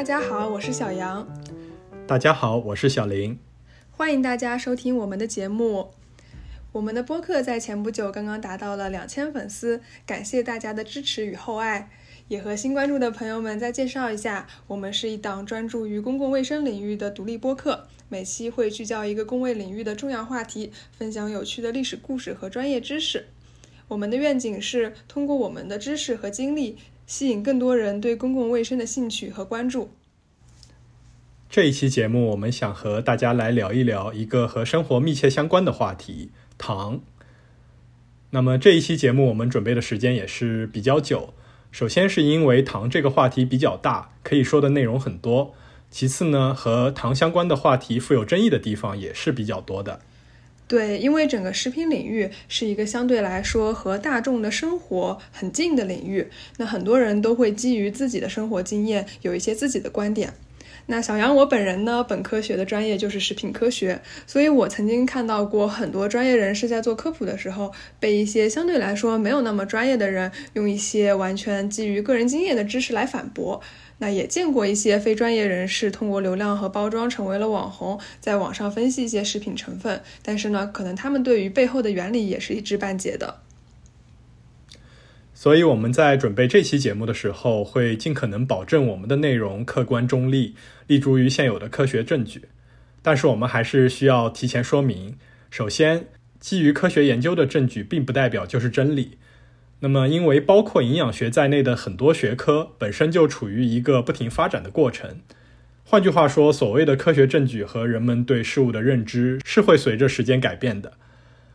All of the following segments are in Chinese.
大家好，我是小杨。大家好，我是小林。欢迎大家收听我们的节目。我们的播客在前不久刚刚达到了两千粉丝，感谢大家的支持与厚爱。也和新关注的朋友们再介绍一下，我们是一档专注于公共卫生领域的独立播客，每期会聚焦一个公卫领域的重要话题，分享有趣的历史故事和专业知识。我们的愿景是通过我们的知识和经历，吸引更多人对公共卫生的兴趣和关注。这一期节目，我们想和大家来聊一聊一个和生活密切相关的话题——糖。那么这一期节目，我们准备的时间也是比较久。首先是因为糖这个话题比较大，可以说的内容很多。其次呢，和糖相关的话题富有争议的地方也是比较多的。对，因为整个食品领域是一个相对来说和大众的生活很近的领域，那很多人都会基于自己的生活经验，有一些自己的观点。那小杨，我本人呢，本科学的专业就是食品科学，所以我曾经看到过很多专业人士在做科普的时候，被一些相对来说没有那么专业的人用一些完全基于个人经验的知识来反驳。那也见过一些非专业人士通过流量和包装成为了网红，在网上分析一些食品成分，但是呢，可能他们对于背后的原理也是一知半解的。所以我们在准备这期节目的时候，会尽可能保证我们的内容客观中立，立足于现有的科学证据。但是我们还是需要提前说明：首先，基于科学研究的证据，并不代表就是真理。那么，因为包括营养学在内的很多学科本身就处于一个不停发展的过程。换句话说，所谓的科学证据和人们对事物的认知是会随着时间改变的。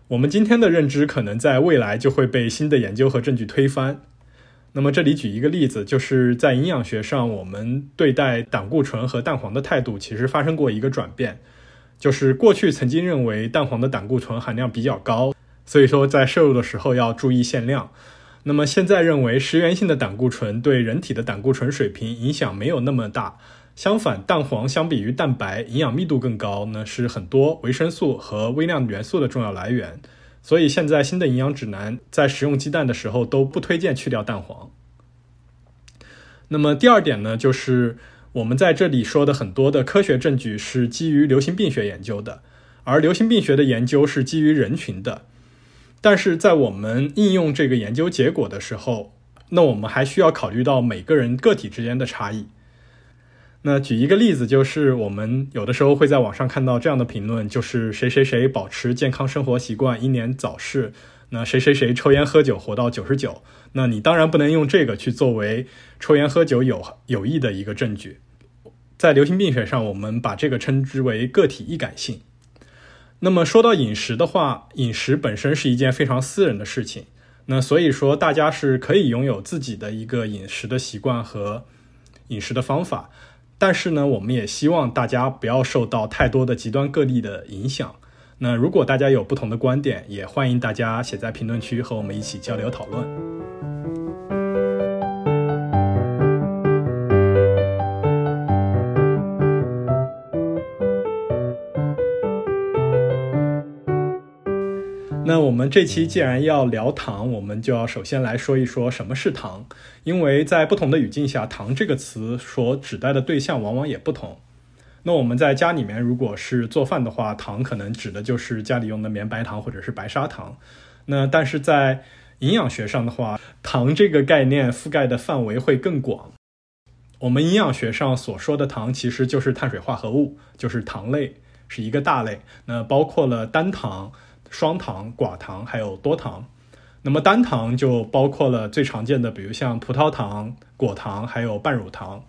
我们今天的认知可能在未来就会被新的研究和证据推翻。那么这里举一个例子，就是在营养学上，我们对待胆固醇和蛋黄的态度其实发生过一个转变。就是过去曾经认为蛋黄的胆固醇含量比较高，所以说在摄入的时候要注意限量。那么现在认为食源性的胆固醇对人体的胆固醇水平影响没有那么大。相反，蛋黄相比于蛋白，营养密度更高呢，是很多维生素和微量元素的重要来源。所以现在新的营养指南在食用鸡蛋的时候都不推荐去掉蛋黄。那么第二点呢，就是我们在这里说的很多的科学证据是基于流行病学研究的，而流行病学的研究是基于人群的。但是在我们应用这个研究结果的时候，那我们还需要考虑到每个人个体之间的差异。那举一个例子，就是我们有的时候会在网上看到这样的评论，就是谁谁谁保持健康生活习惯，英年早逝；那谁谁谁抽烟喝酒活到九十九。那你当然不能用这个去作为抽烟喝酒有有益的一个证据。在流行病学上，我们把这个称之为个体易感性。那么说到饮食的话，饮食本身是一件非常私人的事情。那所以说，大家是可以拥有自己的一个饮食的习惯和饮食的方法。但是呢，我们也希望大家不要受到太多的极端个例的影响。那如果大家有不同的观点，也欢迎大家写在评论区和我们一起交流讨论。那我们这期既然要聊糖，我们就要首先来说一说什么是糖，因为在不同的语境下，糖这个词所指代的对象往往也不同。那我们在家里面如果是做饭的话，糖可能指的就是家里用的绵白糖或者是白砂糖。那但是在营养学上的话，糖这个概念覆盖的范围会更广。我们营养学上所说的糖其实就是碳水化合物，就是糖类是一个大类，那包括了单糖。双糖、寡糖还有多糖，那么单糖就包括了最常见的，比如像葡萄糖、果糖还有半乳糖。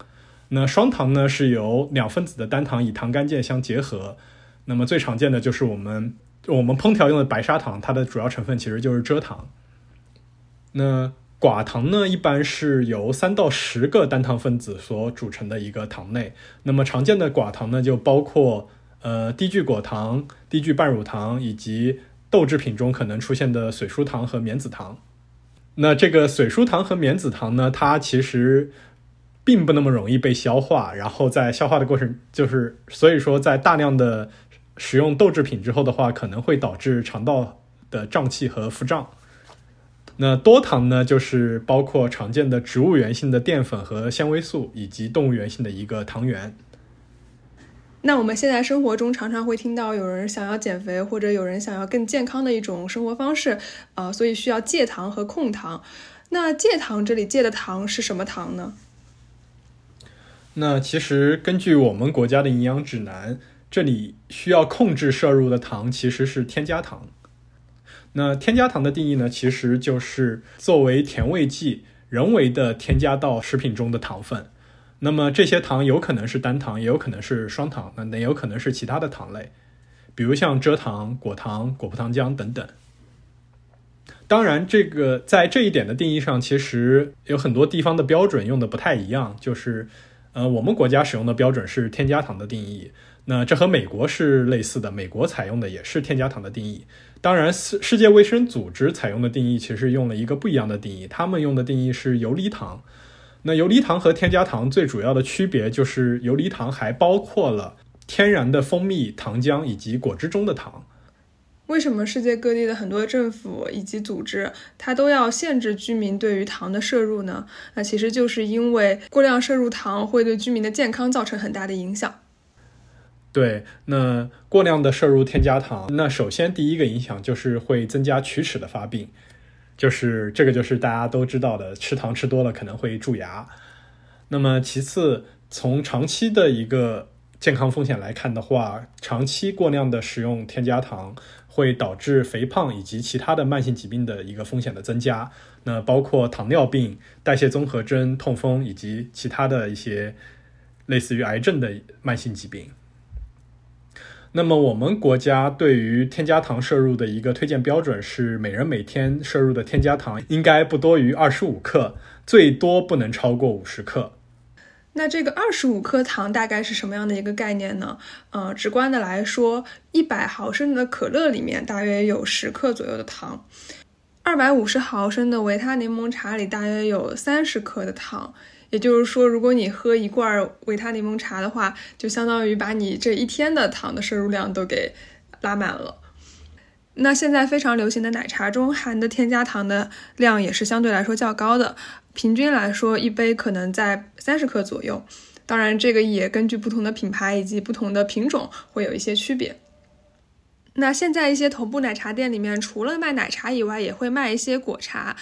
那双糖呢，是由两分子的单糖以糖苷键相结合。那么最常见的就是我们我们烹调用的白砂糖，它的主要成分其实就是蔗糖。那寡糖呢，一般是由三到十个单糖分子所组成的一个糖类。那么常见的寡糖呢，就包括呃低聚果糖、低聚半乳糖以及豆制品中可能出现的水疏糖和棉子糖，那这个水疏糖和棉子糖呢，它其实并不那么容易被消化，然后在消化的过程，就是所以说在大量的使用豆制品之后的话，可能会导致肠道的胀气和腹胀。那多糖呢，就是包括常见的植物源性的淀粉和纤维素，以及动物源性的一个糖原。那我们现在生活中常常会听到有人想要减肥，或者有人想要更健康的一种生活方式，啊，所以需要戒糖和控糖。那戒糖这里戒的糖是什么糖呢？那其实根据我们国家的营养指南，这里需要控制摄入的糖其实是添加糖。那添加糖的定义呢，其实就是作为甜味剂，人为的添加到食品中的糖分。那么这些糖有可能是单糖，也有可能是双糖，那也有可能是其他的糖类，比如像蔗糖、果糖、果葡糖浆等等。当然，这个在这一点的定义上，其实有很多地方的标准用的不太一样。就是，呃，我们国家使用的标准是添加糖的定义，那这和美国是类似的，美国采用的也是添加糖的定义。当然，世世界卫生组织采用的定义其实用了一个不一样的定义，他们用的定义是游离糖。那游离糖和添加糖最主要的区别就是，游离糖还包括了天然的蜂蜜、糖浆以及果汁中的糖。为什么世界各地的很多政府以及组织，它都要限制居民对于糖的摄入呢？那其实就是因为过量摄入糖会对居民的健康造成很大的影响。对，那过量的摄入添加糖，那首先第一个影响就是会增加龋齿的发病，就是这个就是大家都知道的，吃糖吃多了可能会蛀牙。那么其次，从长期的一个健康风险来看的话，长期过量的使用添加糖会导致肥胖以及其他的慢性疾病的一个风险的增加，那包括糖尿病、代谢综合征、痛风以及其他的一些类似于癌症的慢性疾病。那么我们国家对于添加糖摄入的一个推荐标准是，每人每天摄入的添加糖应该不多于二十五克，最多不能超过五十克。那这个二十五克糖大概是什么样的一个概念呢？呃，直观的来说，一百毫升的可乐里面大约有十克左右的糖，二百五十毫升的维他柠檬茶里大约有三十克的糖。也就是说，如果你喝一罐维他柠檬茶的话，就相当于把你这一天的糖的摄入量都给拉满了。那现在非常流行的奶茶中含的添加糖的量也是相对来说较高的，平均来说一杯可能在三十克左右。当然，这个也根据不同的品牌以及不同的品种会有一些区别。那现在一些头部奶茶店里面，除了卖奶茶以外，也会卖一些果茶。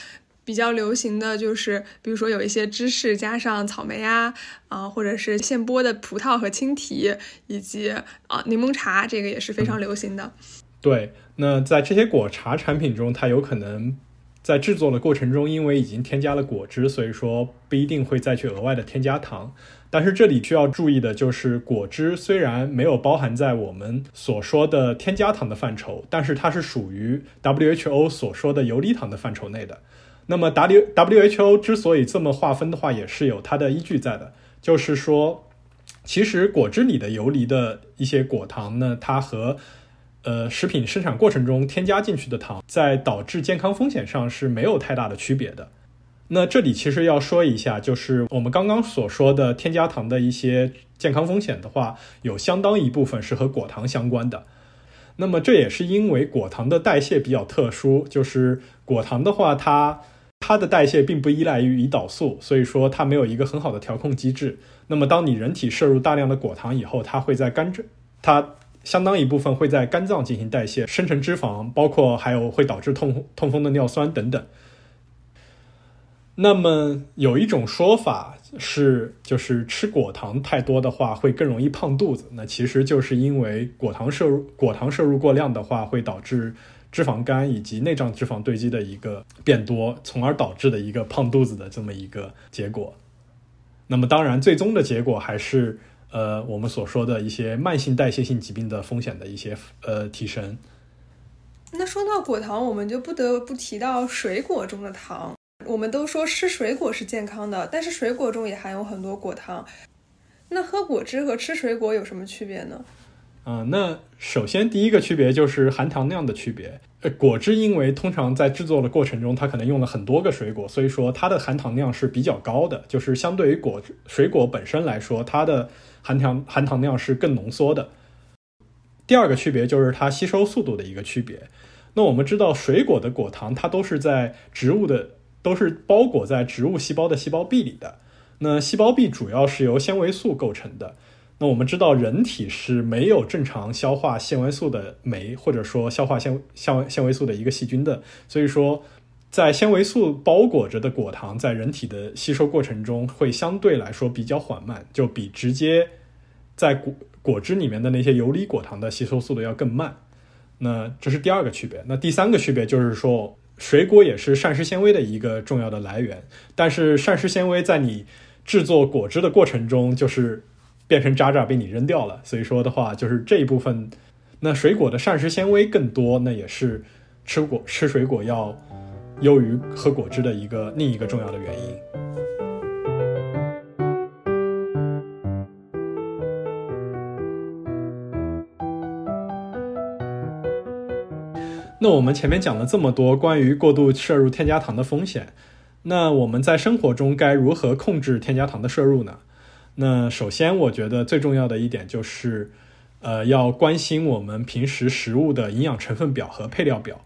比较流行的就是，比如说有一些芝士加上草莓啊，啊，或者是现剥的葡萄和青提，以及啊柠檬茶，这个也是非常流行的。对，那在这些果茶产品中，它有可能在制作的过程中，因为已经添加了果汁，所以说不一定会再去额外的添加糖。但是这里需要注意的就是，果汁虽然没有包含在我们所说的添加糖的范畴，但是它是属于 WHO 所说的游离糖的范畴内的。那么 W WHO 之所以这么划分的话，也是有它的依据在的。就是说，其实果汁里的游离的一些果糖呢，它和呃食品生产过程中添加进去的糖，在导致健康风险上是没有太大的区别的。那这里其实要说一下，就是我们刚刚所说的添加糖的一些健康风险的话，有相当一部分是和果糖相关的。那么这也是因为果糖的代谢比较特殊，就是果糖的话，它它的代谢并不依赖于胰岛素，所以说它没有一个很好的调控机制。那么，当你人体摄入大量的果糖以后，它会在肝脏，它相当一部分会在肝脏进行代谢，生成脂肪，包括还有会导致痛痛风的尿酸等等。那么有一种说法是，就是吃果糖太多的话会更容易胖肚子。那其实就是因为果糖摄入果糖摄入过量的话，会导致。脂肪肝以及内脏脂肪堆积的一个变多，从而导致的一个胖肚子的这么一个结果。那么，当然，最终的结果还是呃我们所说的一些慢性代谢性疾病的风险的一些呃提升。那说到果糖，我们就不得不提到水果中的糖。我们都说吃水果是健康的，但是水果中也含有很多果糖。那喝果汁和吃水果有什么区别呢？啊，那首先第一个区别就是含糖量的区别。呃，果汁因为通常在制作的过程中，它可能用了很多个水果，所以说它的含糖量是比较高的。就是相对于果水果本身来说，它的含糖含糖量是更浓缩的。第二个区别就是它吸收速度的一个区别。那我们知道，水果的果糖它都是在植物的，都是包裹在植物细胞的细胞壁里的。那细胞壁主要是由纤维素构成的。那我们知道，人体是没有正常消化纤维素的酶，或者说消化纤纤纤维素的一个细菌的。所以说，在纤维素包裹着的果糖，在人体的吸收过程中会相对来说比较缓慢，就比直接在果果汁里面的那些游离果糖的吸收速度要更慢。那这是第二个区别。那第三个区别就是说，水果也是膳食纤维的一个重要的来源。但是膳食纤维在你制作果汁的过程中，就是变成渣渣被你扔掉了。所以说的话，就是这一部分，那水果的膳食纤维更多，那也是吃果吃水果要优于喝果汁的一个另一个重要的原因。那我们前面讲了这么多关于过度摄入添加糖的风险，那我们在生活中该如何控制添加糖的摄入呢？那首先，我觉得最重要的一点就是，呃，要关心我们平时食物的营养成分表和配料表。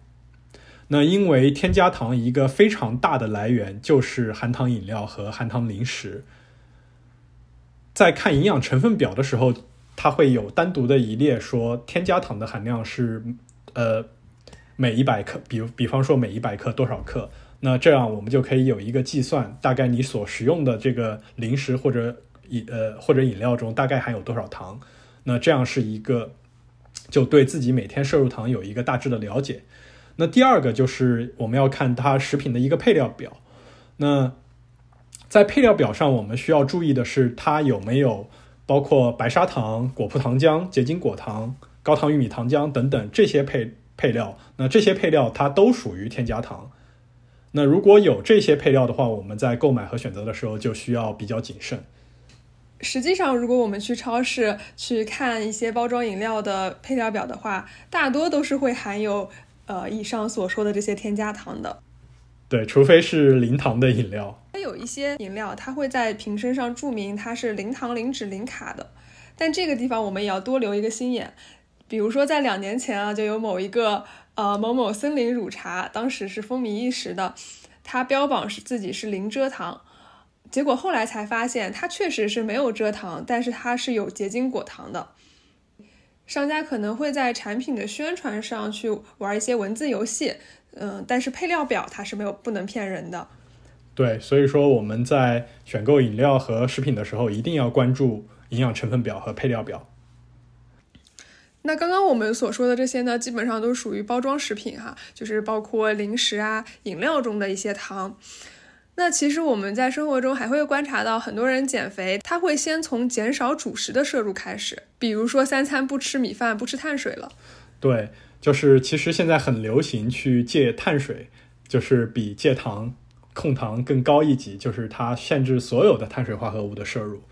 那因为添加糖一个非常大的来源就是含糖饮料和含糖零食，在看营养成分表的时候，它会有单独的一列说添加糖的含量是，呃。每一百克，比比方说每一百克多少克，那这样我们就可以有一个计算，大概你所食用的这个零食或者饮呃或者饮料中大概含有多少糖，那这样是一个就对自己每天摄入糖有一个大致的了解。那第二个就是我们要看它食品的一个配料表，那在配料表上我们需要注意的是它有没有包括白砂糖、果葡糖浆、结晶果糖、高糖玉米糖浆等等这些配。配料，那这些配料它都属于添加糖。那如果有这些配料的话，我们在购买和选择的时候就需要比较谨慎。实际上，如果我们去超市去看一些包装饮料的配料表的话，大多都是会含有呃以上所说的这些添加糖的。对，除非是零糖的饮料。它有一些饮料，它会在瓶身上注明它是零糖、零脂、零卡的，但这个地方我们也要多留一个心眼。比如说，在两年前啊，就有某一个呃某某森林乳茶，当时是风靡一时的，它标榜是自己是零蔗糖，结果后来才发现它确实是没有蔗糖，但是它是有结晶果糖的。商家可能会在产品的宣传上去玩一些文字游戏，嗯，但是配料表它是没有不能骗人的。对，所以说我们在选购饮料和食品的时候，一定要关注营养成分表和配料表。那刚刚我们所说的这些呢，基本上都属于包装食品哈，就是包括零食啊、饮料中的一些糖。那其实我们在生活中还会观察到，很多人减肥，他会先从减少主食的摄入开始，比如说三餐不吃米饭、不吃碳水了。对，就是其实现在很流行去戒碳水，就是比戒糖、控糖更高一级，就是它限制所有的碳水化合物的摄入。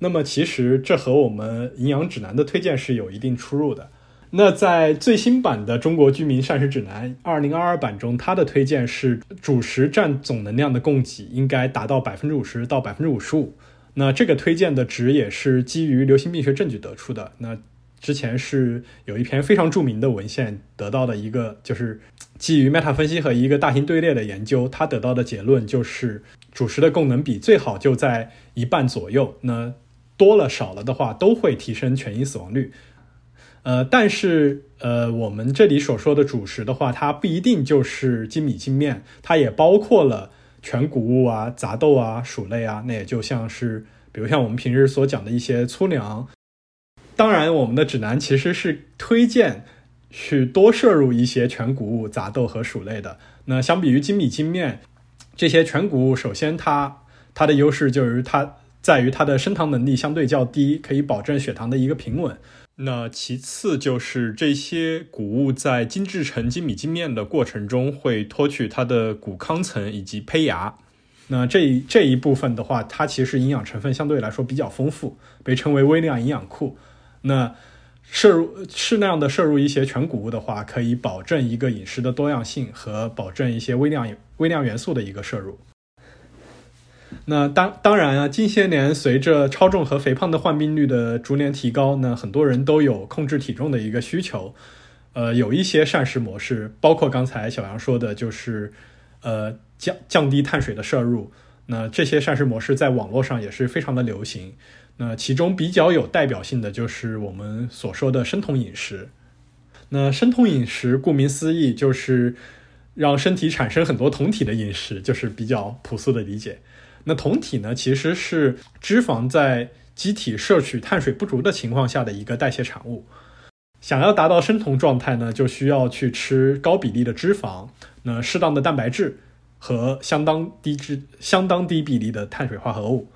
那么其实这和我们营养指南的推荐是有一定出入的。那在最新版的《中国居民膳食指南》二零二二版中，它的推荐是主食占总能量的供给应该达到百分之五十到百分之五十五。那这个推荐的值也是基于流行病学证据得出的。那之前是有一篇非常著名的文献得到的一个，就是基于 meta 分析和一个大型队列的研究，它得到的结论就是主食的供能比最好就在一半左右。那多了少了的话，都会提升全因死亡率。呃，但是呃，我们这里所说的主食的话，它不一定就是精米精面，它也包括了全谷物啊、杂豆啊、薯类啊。那也就像是，比如像我们平时所讲的一些粗粮。当然，我们的指南其实是推荐去多摄入一些全谷物、杂豆和薯类的。那相比于精米精面这些全谷物，首先它它的优势就是它。在于它的升糖能力相对较低，可以保证血糖的一个平稳。那其次就是这些谷物在精制成精米精面的过程中，会脱去它的谷糠层以及胚芽。那这这一部分的话，它其实营养成分相对来说比较丰富，被称为微量营养库。那摄入适量的摄入一些全谷物的话，可以保证一个饮食的多样性和保证一些微量微量元素的一个摄入。那当当然啊，近些年随着超重和肥胖的患病率的逐年提高，那很多人都有控制体重的一个需求。呃，有一些膳食模式，包括刚才小杨说的，就是呃降降低碳水的摄入。那这些膳食模式在网络上也是非常的流行。那其中比较有代表性的就是我们所说的生酮饮食。那生酮饮食顾名思义就是让身体产生很多酮体的饮食，就是比较朴素的理解。那酮体呢，其实是脂肪在机体摄取碳水不足的情况下的一个代谢产物。想要达到生酮状态呢，就需要去吃高比例的脂肪，那适当的蛋白质和相当低脂、相当低比例的碳水化合物。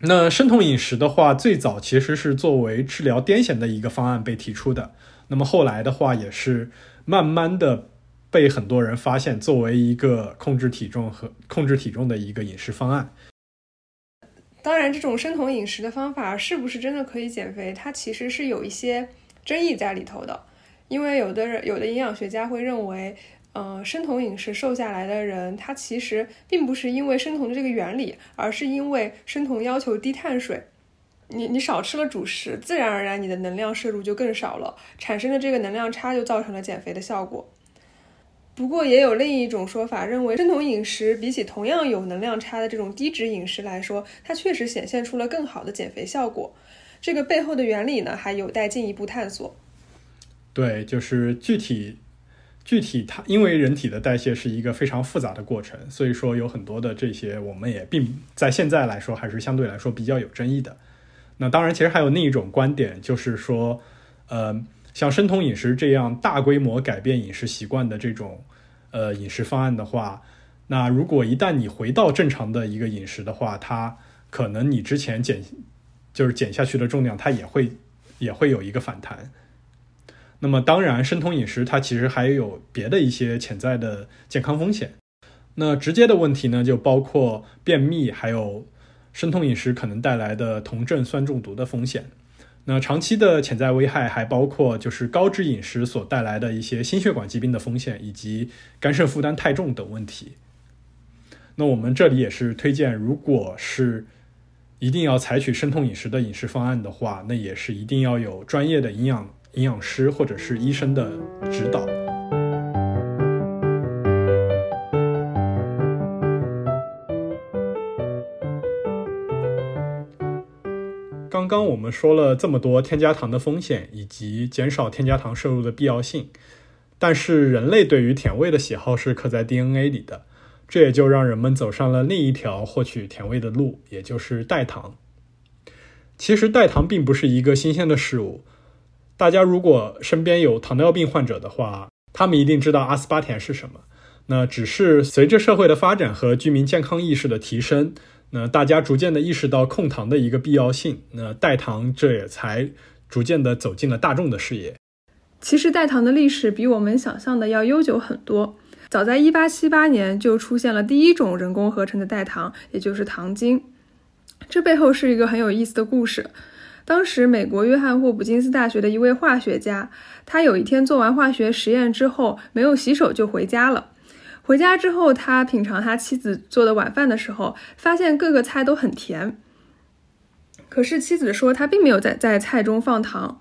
那生酮饮食的话，最早其实是作为治疗癫痫的一个方案被提出的。那么后来的话，也是慢慢的被很多人发现，作为一个控制体重和控制体重的一个饮食方案。当然，这种生酮饮食的方法是不是真的可以减肥？它其实是有一些争议在里头的。因为有的人，有的营养学家会认为，嗯，生酮饮食瘦下来的人，他其实并不是因为生酮的这个原理，而是因为生酮要求低碳水。你你少吃了主食，自然而然你的能量摄入就更少了，产生的这个能量差就造成了减肥的效果。不过也有另一种说法，认为生酮饮食比起同样有能量差的这种低脂饮食来说，它确实显现出了更好的减肥效果。这个背后的原理呢，还有待进一步探索。对，就是具体具体它，因为人体的代谢是一个非常复杂的过程，所以说有很多的这些，我们也并在现在来说还是相对来说比较有争议的。那当然，其实还有另一种观点，就是说，呃。像生酮饮食这样大规模改变饮食习惯的这种，呃，饮食方案的话，那如果一旦你回到正常的一个饮食的话，它可能你之前减就是减下去的重量，它也会也会有一个反弹。那么当然，生酮饮食它其实还有别的一些潜在的健康风险。那直接的问题呢，就包括便秘，还有生酮饮食可能带来的酮症酸中毒的风险。那长期的潜在危害还包括，就是高脂饮食所带来的一些心血管疾病的风险，以及肝肾负担太重等问题。那我们这里也是推荐，如果是一定要采取生酮饮食的饮食方案的话，那也是一定要有专业的营养营养师或者是医生的指导。刚我们说了这么多添加糖的风险以及减少添加糖摄入的必要性，但是人类对于甜味的喜好是刻在 DNA 里的，这也就让人们走上了另一条获取甜味的路，也就是代糖。其实代糖并不是一个新鲜的事物，大家如果身边有糖尿病患者的话，他们一定知道阿斯巴甜是什么。那只是随着社会的发展和居民健康意识的提升。那大家逐渐的意识到控糖的一个必要性，那代糖这也才逐渐的走进了大众的视野。其实代糖的历史比我们想象的要悠久很多，早在1878年就出现了第一种人工合成的代糖，也就是糖精。这背后是一个很有意思的故事。当时美国约翰霍普金斯大学的一位化学家，他有一天做完化学实验之后，没有洗手就回家了。回家之后，他品尝他妻子做的晚饭的时候，发现各个菜都很甜。可是妻子说他并没有在在菜中放糖。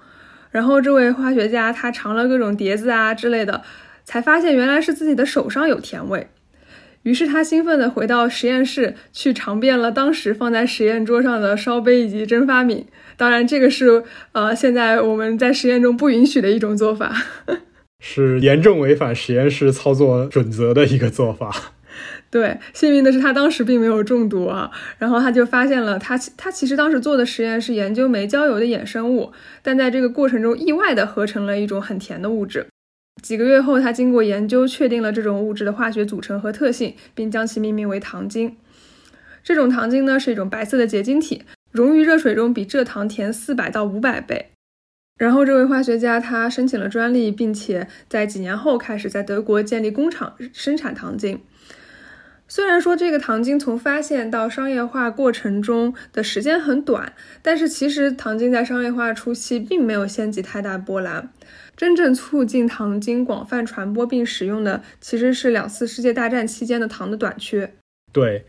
然后这位化学家他尝了各种碟子啊之类的，才发现原来是自己的手上有甜味。于是他兴奋地回到实验室，去尝遍了当时放在实验桌上的烧杯以及蒸发皿。当然，这个是呃现在我们在实验中不允许的一种做法。是严重违反实验室操作准则的一个做法。对，幸运的是他当时并没有中毒啊。然后他就发现了，他他其实当时做的实验是研究煤焦油的衍生物，但在这个过程中意外的合成了一种很甜的物质。几个月后，他经过研究确定了这种物质的化学组成和特性，并将其命名为糖精。这种糖精呢是一种白色的结晶体，溶于热水中比蔗糖甜四百到五百倍。然后，这位化学家他申请了专利，并且在几年后开始在德国建立工厂生产糖精。虽然说这个糖精从发现到商业化过程中的时间很短，但是其实糖精在商业化初期并没有掀起太大波澜。真正促进糖精广泛传播并使用的，其实是两次世界大战期间的糖的短缺。对。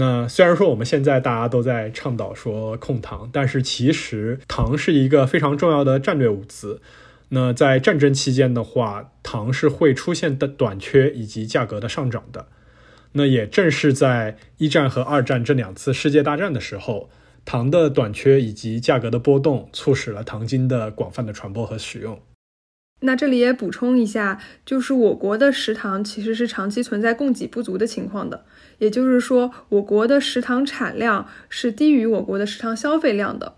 那虽然说我们现在大家都在倡导说控糖，但是其实糖是一个非常重要的战略物资。那在战争期间的话，糖是会出现的短缺以及价格的上涨的。那也正是在一战和二战这两次世界大战的时候，糖的短缺以及价格的波动，促使了糖精的广泛的传播和使用。那这里也补充一下，就是我国的食糖其实是长期存在供给不足的情况的，也就是说，我国的食糖产量是低于我国的食糖消费量的。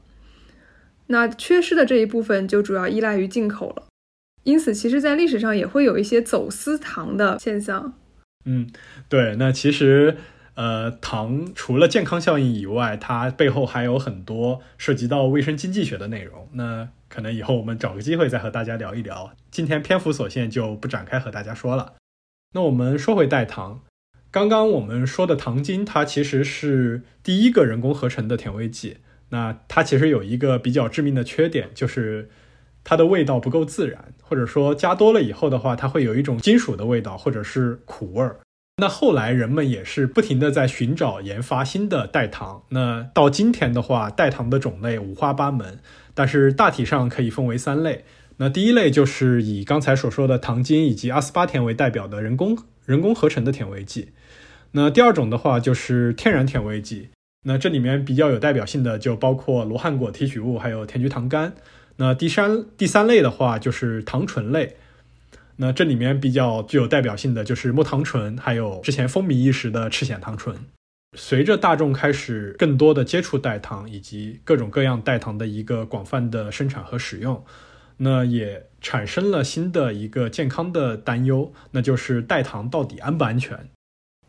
那缺失的这一部分就主要依赖于进口了，因此，其实，在历史上也会有一些走私糖的现象。嗯，对，那其实，呃，糖除了健康效应以外，它背后还有很多涉及到卫生经济学的内容。那可能以后我们找个机会再和大家聊一聊。今天篇幅所限，就不展开和大家说了。那我们说回代糖，刚刚我们说的糖精，它其实是第一个人工合成的甜味剂。那它其实有一个比较致命的缺点，就是它的味道不够自然，或者说加多了以后的话，它会有一种金属的味道，或者是苦味儿。那后来人们也是不停的在寻找研发新的代糖。那到今天的话，代糖的种类五花八门，但是大体上可以分为三类。那第一类就是以刚才所说的糖精以及阿斯巴甜为代表的人工人工合成的甜味剂。那第二种的话就是天然甜味剂。那这里面比较有代表性的就包括罗汉果提取物，还有甜菊糖苷。那第三第三类的话就是糖醇类。那这里面比较具有代表性的就是木糖醇，还有之前风靡一时的赤藓糖醇。随着大众开始更多的接触代糖以及各种各样代糖的一个广泛的生产和使用，那也产生了新的一个健康的担忧，那就是代糖到底安不安全？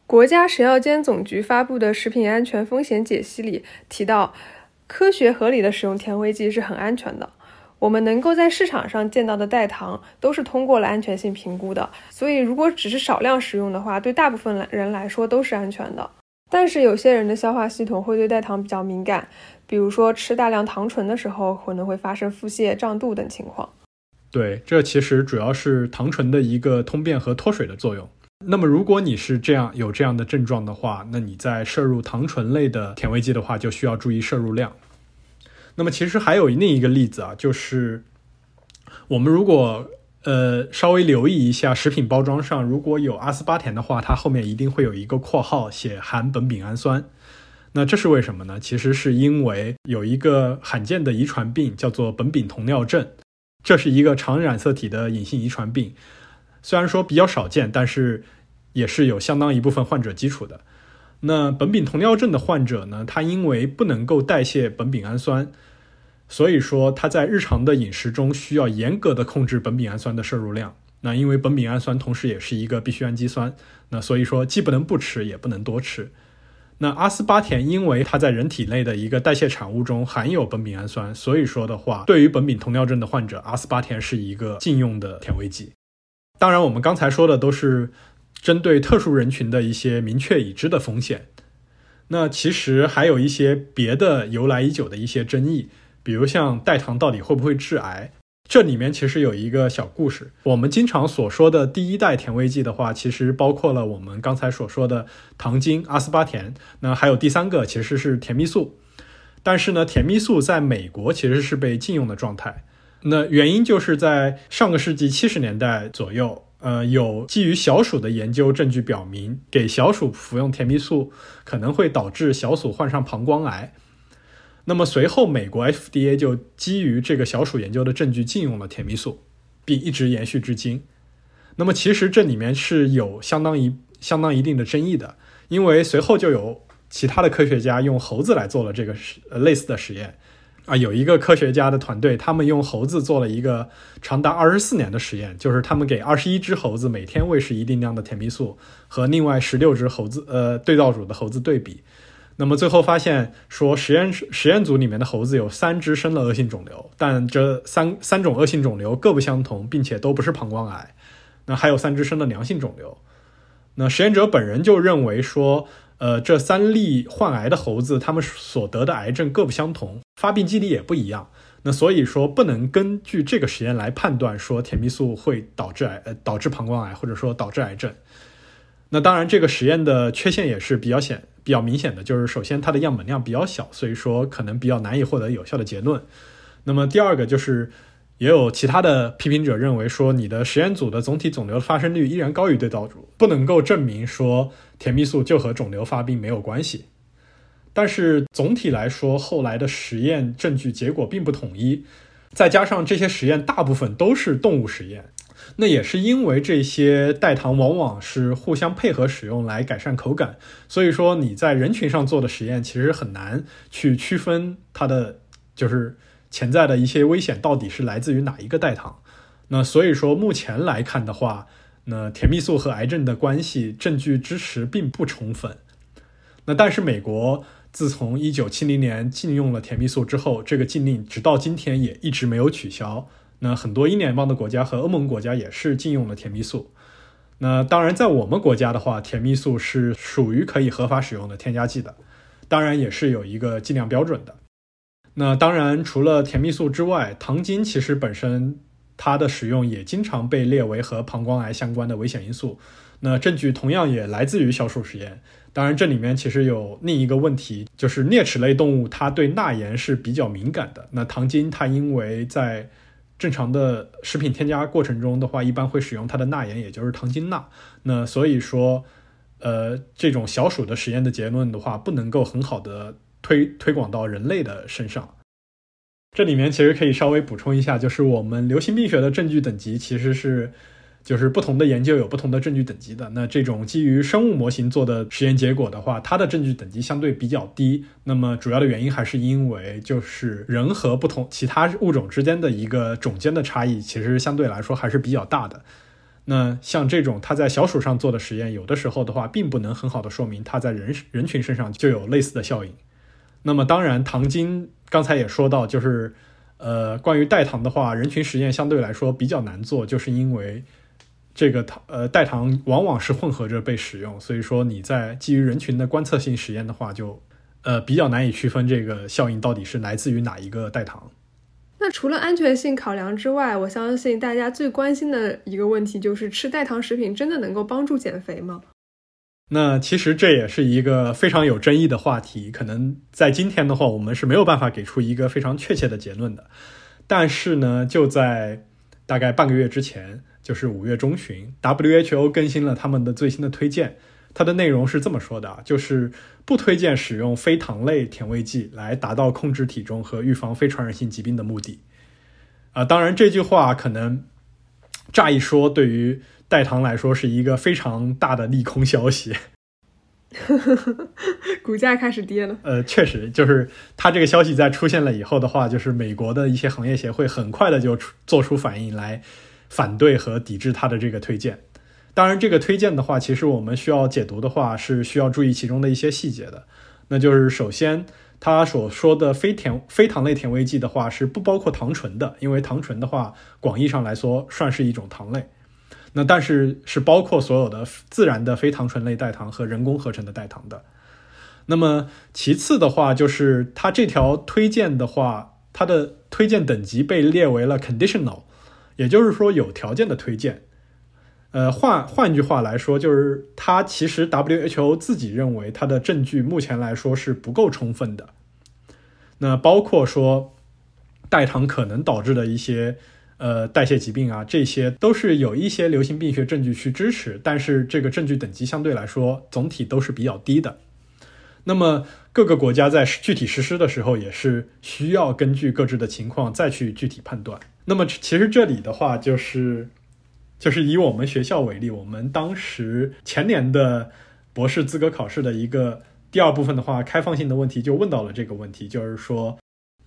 国家食药监总局发布的食品安全风险解析里提到，科学合理的使用甜味剂是很安全的。我们能够在市场上见到的代糖都是通过了安全性评估的，所以如果只是少量使用的话，对大部分人来说都是安全的。但是有些人的消化系统会对代糖比较敏感，比如说吃大量糖醇的时候，可能会发生腹泻、胀肚等情况。对，这其实主要是糖醇的一个通便和脱水的作用。那么，如果你是这样有这样的症状的话，那你在摄入糖醇类的甜味剂的话，就需要注意摄入量。那么，其实还有另一个例子啊，就是我们如果呃稍微留意一下食品包装上，如果有阿斯巴甜的话，它后面一定会有一个括号写含苯丙氨酸。那这是为什么呢？其实是因为有一个罕见的遗传病叫做苯丙酮尿症，这是一个常染色体的隐性遗传病。虽然说比较少见，但是也是有相当一部分患者基础的。那苯丙酮尿症的患者呢，他因为不能够代谢苯丙氨酸，所以说他在日常的饮食中需要严格的控制苯丙氨酸的摄入量。那因为苯丙氨酸同时也是一个必需氨基酸，那所以说既不能不吃，也不能多吃。那阿斯巴甜因为它在人体内的一个代谢产物中含有苯丙氨酸，所以说的话，对于苯丙酮尿症的患者，阿斯巴甜是一个禁用的甜味剂。当然，我们刚才说的都是针对特殊人群的一些明确已知的风险。那其实还有一些别的由来已久的一些争议，比如像代糖到底会不会致癌？这里面其实有一个小故事。我们经常所说的第一代甜味剂的话，其实包括了我们刚才所说的糖精、阿斯巴甜。那还有第三个其实是甜蜜素，但是呢，甜蜜素在美国其实是被禁用的状态。那原因就是在上个世纪七十年代左右，呃，有基于小鼠的研究证据表明，给小鼠服用甜蜜素可能会导致小鼠患上膀胱癌。那么随后，美国 FDA 就基于这个小鼠研究的证据禁用了甜蜜素，并一直延续至今。那么其实这里面是有相当一相当一定的争议的，因为随后就有其他的科学家用猴子来做了这个实呃类似的实验。啊，有一个科学家的团队，他们用猴子做了一个长达二十四年的实验，就是他们给二十一只猴子每天喂食一定量的甜蜜素，和另外十六只猴子，呃，对照组的猴子对比。那么最后发现说，实验实验组里面的猴子有三只生了恶性肿瘤，但这三三种恶性肿瘤各不相同，并且都不是膀胱癌。那还有三只生了良性肿瘤。那实验者本人就认为说。呃，这三例患癌的猴子，他们所得的癌症各不相同，发病机理也不一样。那所以说，不能根据这个实验来判断说甜蜜素会导致癌，呃，导致膀胱癌，或者说导致癌症。那当然，这个实验的缺陷也是比较显、比较明显的，就是首先它的样本量比较小，所以说可能比较难以获得有效的结论。那么第二个就是也有其他的批评者认为说，你的实验组的总体肿瘤发生率依然高于对照组，不能够证明说甜蜜素就和肿瘤发病没有关系。但是总体来说，后来的实验证据结果并不统一，再加上这些实验大部分都是动物实验，那也是因为这些代糖往往是互相配合使用来改善口感，所以说你在人群上做的实验其实很难去区分它的就是潜在的一些危险到底是来自于哪一个代糖。那所以说目前来看的话，那甜蜜素和癌症的关系证据支持并不充分。那但是美国。自从一九七零年禁用了甜蜜素之后，这个禁令直到今天也一直没有取消。那很多英联邦的国家和欧盟国家也是禁用了甜蜜素。那当然，在我们国家的话，甜蜜素是属于可以合法使用的添加剂的，当然也是有一个剂量标准的。那当然，除了甜蜜素之外，糖精其实本身它的使用也经常被列为和膀胱癌相关的危险因素。那证据同样也来自于小鼠实验。当然，这里面其实有另一个问题，就是啮齿类动物它对钠盐是比较敏感的。那糖精它因为在正常的食品添加过程中的话，一般会使用它的钠盐，也就是糖精钠。那所以说，呃，这种小鼠的实验的结论的话，不能够很好的推推广到人类的身上。这里面其实可以稍微补充一下，就是我们流行病学的证据等级其实是。就是不同的研究有不同的证据等级的。那这种基于生物模型做的实验结果的话，它的证据等级相对比较低。那么主要的原因还是因为就是人和不同其他物种之间的一个种间的差异，其实相对来说还是比较大的。那像这种它在小鼠上做的实验，有的时候的话，并不能很好的说明它在人人群身上就有类似的效应。那么当然，糖精刚才也说到，就是呃，关于代糖的话，人群实验相对来说比较难做，就是因为。这个糖呃代糖往往是混合着被使用，所以说你在基于人群的观测性实验的话，就呃比较难以区分这个效应到底是来自于哪一个代糖。那除了安全性考量之外，我相信大家最关心的一个问题就是吃代糖食品真的能够帮助减肥吗？那其实这也是一个非常有争议的话题，可能在今天的话，我们是没有办法给出一个非常确切的结论的。但是呢，就在大概半个月之前。就是五月中旬，WHO 更新了他们的最新的推荐，它的内容是这么说的：，就是不推荐使用非糖类甜味剂来达到控制体重和预防非传染性疾病的目的。啊，当然这句话可能乍一说，对于代糖来说是一个非常大的利空消息。股价开始跌了。呃，确实，就是它这个消息在出现了以后的话，就是美国的一些行业协会很快的就出做出反应来。反对和抵制它的这个推荐，当然，这个推荐的话，其实我们需要解读的话，是需要注意其中的一些细节的。那就是首先，他所说的非甜非糖类甜味剂的话，是不包括糖醇的，因为糖醇的话，广义上来说算是一种糖类。那但是是包括所有的自然的非糖醇类代糖和人工合成的代糖的。那么其次的话，就是他这条推荐的话，它的推荐等级被列为了 conditional。也就是说，有条件的推荐，呃，换换句话来说，就是它其实 WHO 自己认为它的证据目前来说是不够充分的。那包括说代糖可能导致的一些呃代谢疾病啊，这些都是有一些流行病学证据去支持，但是这个证据等级相对来说总体都是比较低的。那么各个国家在具体实施的时候，也是需要根据各自的情况再去具体判断。那么其实这里的话，就是就是以我们学校为例，我们当时前年的博士资格考试的一个第二部分的话，开放性的问题就问到了这个问题，就是说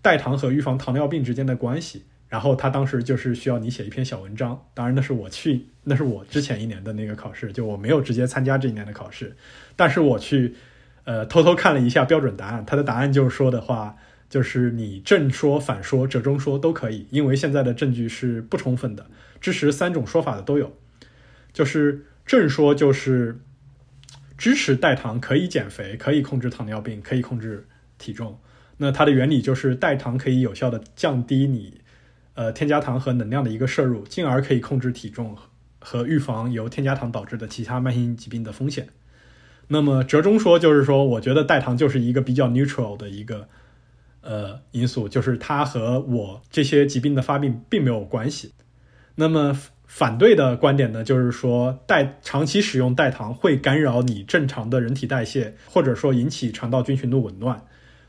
代糖和预防糖尿病之间的关系。然后他当时就是需要你写一篇小文章，当然那是我去，那是我之前一年的那个考试，就我没有直接参加这一年的考试，但是我去呃偷偷看了一下标准答案，他的答案就是说的话。就是你正说、反说、折中说都可以，因为现在的证据是不充分的，支持三种说法的都有。就是正说就是支持代糖可以减肥，可以控制糖尿病，可以控制体重。那它的原理就是代糖可以有效的降低你呃添加糖和能量的一个摄入，进而可以控制体重和预防由添加糖导致的其他慢性疾病的风险。那么折中说就是说，我觉得代糖就是一个比较 neutral 的一个。呃因素，就是它和我这些疾病的发病并没有关系。那么反对的观点呢，就是说代长期使用代糖会干扰你正常的人体代谢，或者说引起肠道菌群的紊乱，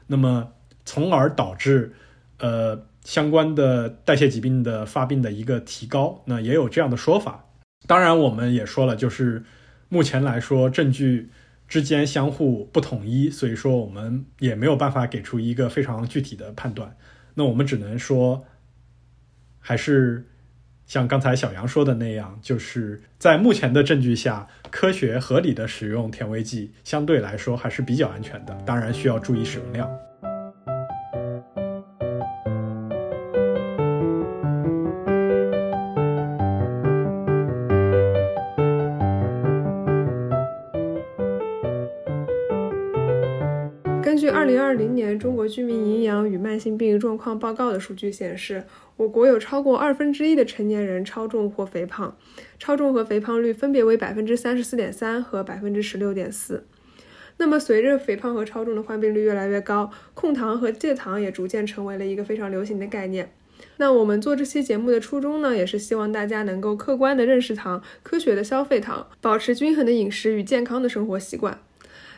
那么从而导致呃相关的代谢疾病的发病的一个提高。那也有这样的说法。当然，我们也说了，就是目前来说证据。之间相互不统一，所以说我们也没有办法给出一个非常具体的判断。那我们只能说，还是像刚才小杨说的那样，就是在目前的证据下，科学合理的使用甜味剂相对来说还是比较安全的。当然需要注意使用量。性病状况报告的数据显示，我国有超过二分之一的成年人超重或肥胖，超重和肥胖率分别为百分之三十四点三和百分之十六点四。那么，随着肥胖和超重的患病率越来越高，控糖和戒糖也逐渐成为了一个非常流行的概念。那我们做这期节目的初衷呢，也是希望大家能够客观的认识糖，科学的消费糖，保持均衡的饮食与健康的生活习惯。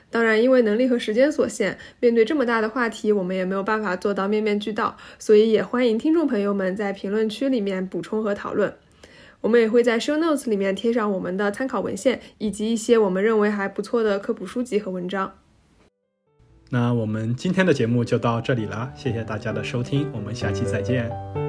当然，因为能力和时间所限，面对这么大的话题，我们也没有办法做到面面俱到，所以也欢迎听众朋友们在评论区里面补充和讨论。我们也会在 show notes 里面贴上我们的参考文献，以及一些我们认为还不错的科普书籍和文章。那我们今天的节目就到这里了，谢谢大家的收听，我们下期再见。